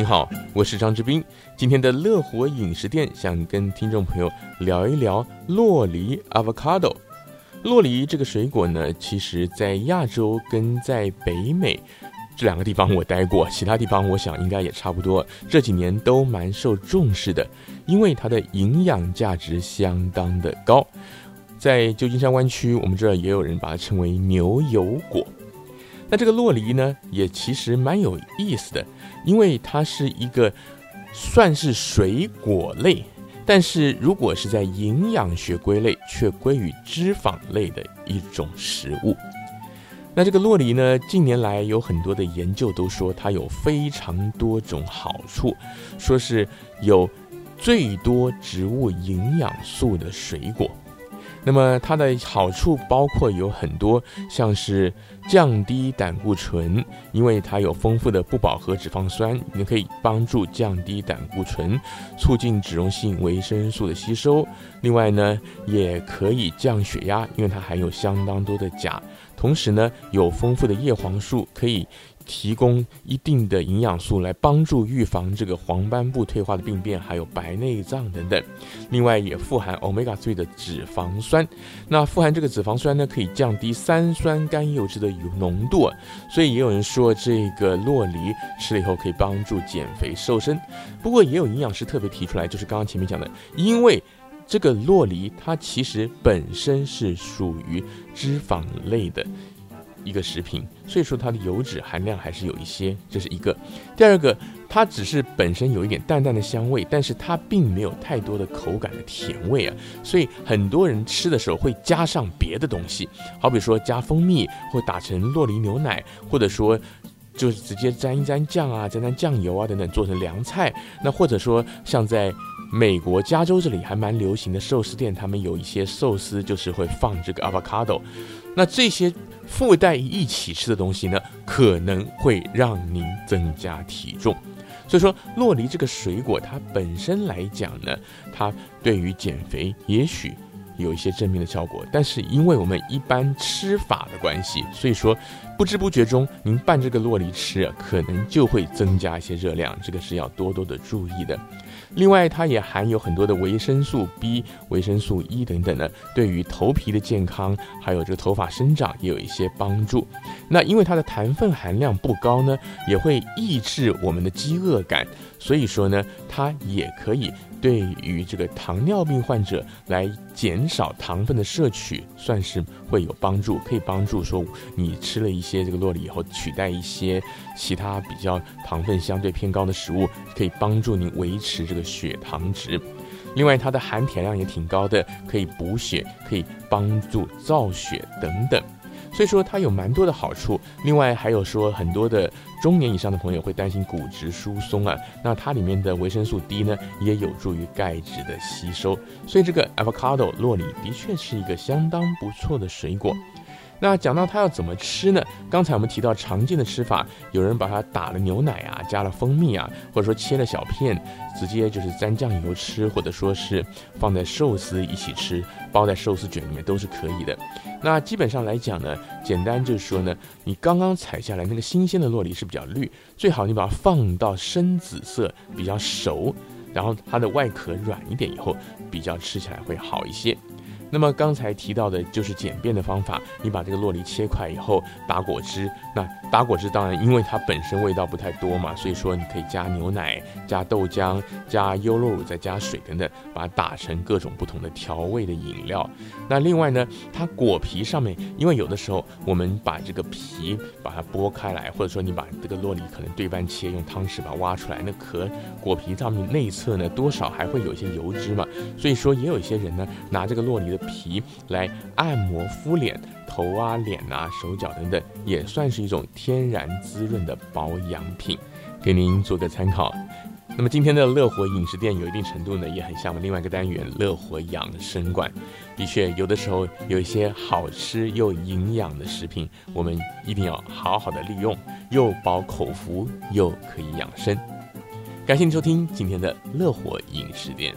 您好，我是张志斌。今天的乐活饮食店想跟听众朋友聊一聊洛梨 （avocado）。洛梨这个水果呢，其实在亚洲跟在北美这两个地方我待过，其他地方我想应该也差不多。这几年都蛮受重视的，因为它的营养价值相当的高。在旧金山湾区，我们这儿也有人把它称为牛油果。那这个洛梨呢，也其实蛮有意思的，因为它是一个算是水果类，但是如果是在营养学归类，却归于脂肪类的一种食物。那这个洛梨呢，近年来有很多的研究都说它有非常多种好处，说是有最多植物营养素的水果。那么它的好处包括有很多，像是降低胆固醇，因为它有丰富的不饱和脂肪酸，你可以帮助降低胆固醇，促进脂溶性维生素的吸收。另外呢，也可以降血压，因为它含有相当多的钾。同时呢，有丰富的叶黄素，可以。提供一定的营养素来帮助预防这个黄斑部退化的病变，还有白内障等等。另外也富含 omega 3的脂肪酸，那富含这个脂肪酸呢，可以降低三酸甘油脂的有浓度，所以也有人说这个洛梨吃了以后可以帮助减肥瘦身。不过也有营养师特别提出来，就是刚刚前面讲的，因为这个洛梨它其实本身是属于脂肪类的。一个食品，所以说它的油脂含量还是有一些，这是一个。第二个，它只是本身有一点淡淡的香味，但是它并没有太多的口感的甜味啊。所以很多人吃的时候会加上别的东西，好比说加蜂蜜，或打成洛梨牛奶，或者说就是直接沾一沾酱啊，沾沾酱油啊等等做成凉菜。那或者说像在美国加州这里还蛮流行的寿司店，他们有一些寿司就是会放这个 avocado。那这些。附带一起吃的东西呢，可能会让您增加体重。所以说，洛梨这个水果，它本身来讲呢，它对于减肥也许有一些正面的效果。但是，因为我们一般吃法的关系，所以说不知不觉中，您拌这个洛梨吃，可能就会增加一些热量。这个是要多多的注意的。另外，它也含有很多的维生素 B、维生素 E 等等的，对于头皮的健康，还有这个头发生长也有一些帮助。那因为它的糖分含量不高呢，也会抑制我们的饥饿感，所以说呢，它也可以。对于这个糖尿病患者来减少糖分的摄取，算是会有帮助，可以帮助说你吃了一些这个洛梨以后，取代一些其他比较糖分相对偏高的食物，可以帮助您维持这个血糖值。另外，它的含铁量也挺高的，可以补血，可以帮助造血等等。所以说它有蛮多的好处，另外还有说很多的中年以上的朋友会担心骨质疏松啊，那它里面的维生素 D 呢也有助于钙质的吸收，所以这个 avocado 洛里的确是一个相当不错的水果。那讲到它要怎么吃呢？刚才我们提到常见的吃法，有人把它打了牛奶啊，加了蜂蜜啊，或者说切了小片，直接就是沾酱油吃，或者说是放在寿司一起吃，包在寿司卷里面都是可以的。那基本上来讲呢，简单就是说呢，你刚刚采下来那个新鲜的洛梨是比较绿，最好你把它放到深紫色比较熟，然后它的外壳软一点以后，比较吃起来会好一些。那么刚才提到的就是简便的方法，你把这个洛梨切块以后打果汁。那打果汁当然因为它本身味道不太多嘛，所以说你可以加牛奶、加豆浆、加优酪乳，再加水等等，把它打成各种不同的调味的饮料。那另外呢，它果皮上面，因为有的时候我们把这个皮把它剥开来，或者说你把这个洛梨可能对半切，用汤匙把它挖出来，那壳果皮上面内侧呢多少还会有一些油脂嘛，所以说也有一些人呢拿这个洛梨的。皮来按摩敷脸，头啊、脸啊、手脚等等，也算是一种天然滋润的保养品，给您做个参考。那么今天的乐活饮食店有一定程度呢，也很像我们另外一个单元乐活养生馆。的确，有的时候有一些好吃又营养的食品，我们一定要好好的利用，又饱口福，又可以养生。感谢您收听今天的乐活饮食店。